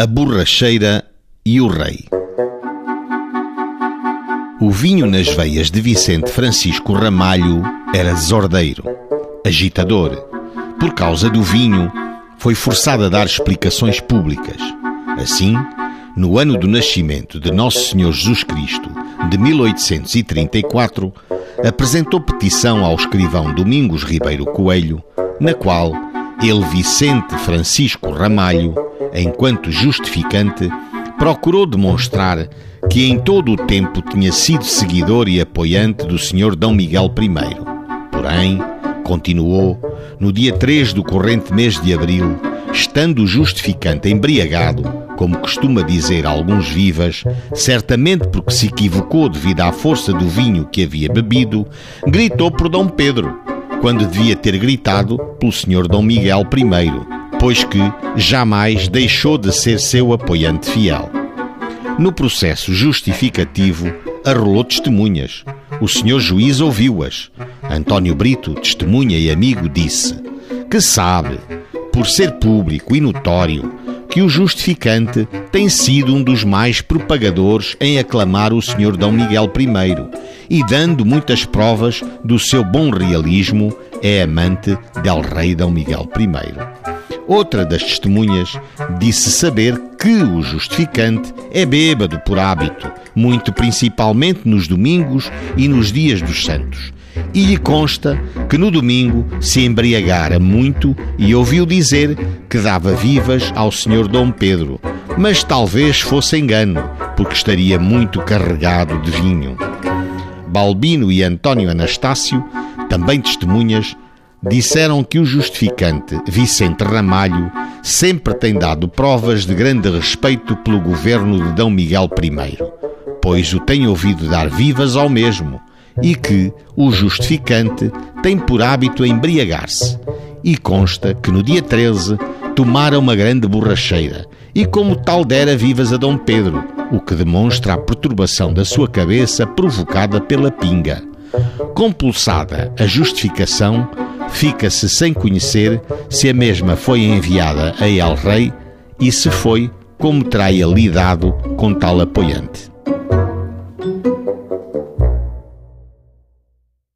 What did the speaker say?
A borracheira e o rei. O vinho nas veias de Vicente Francisco Ramalho era desordeiro, agitador. Por causa do vinho, foi forçado a dar explicações públicas. Assim, no ano do nascimento de Nosso Senhor Jesus Cristo, de 1834, apresentou petição ao escrivão Domingos Ribeiro Coelho, na qual ele, Vicente Francisco Ramalho, enquanto justificante, procurou demonstrar que em todo o tempo tinha sido seguidor e apoiante do Sr. D. Miguel I. Porém, continuou, no dia 3 do corrente mês de abril, estando o justificante embriagado, como costuma dizer alguns vivas, certamente porque se equivocou devido à força do vinho que havia bebido, gritou por Dom Pedro, quando devia ter gritado pelo Sr. Dom Miguel I, pois que jamais deixou de ser seu apoiante fiel. No processo justificativo, arrolou testemunhas. O senhor juiz ouviu-as. António Brito, testemunha e amigo, disse que sabe, por ser público e notório, que o justificante tem sido um dos mais propagadores em aclamar o senhor Dom Miguel I e dando muitas provas do seu bom realismo, é amante del rei Dom Miguel I. Outra das testemunhas disse saber que o justificante é bêbado por hábito, muito principalmente nos domingos e nos dias dos santos. E lhe consta que no domingo se embriagara muito e ouviu dizer que dava vivas ao senhor Dom Pedro, mas talvez fosse engano, porque estaria muito carregado de vinho. Balbino e António Anastácio, também testemunhas, disseram que o justificante Vicente Ramalho sempre tem dado provas de grande respeito pelo governo de D. Miguel I, pois o tem ouvido dar vivas ao mesmo, e que o justificante tem por hábito embriagar-se. E consta que no dia 13 tomara uma grande borracheira, e como tal dera vivas a Dom Pedro, o que demonstra a perturbação da sua cabeça provocada pela pinga. Compulsada a justificação, fica-se sem conhecer se a mesma foi enviada a El Rei e se foi, como terá ele lidado com tal apoiante.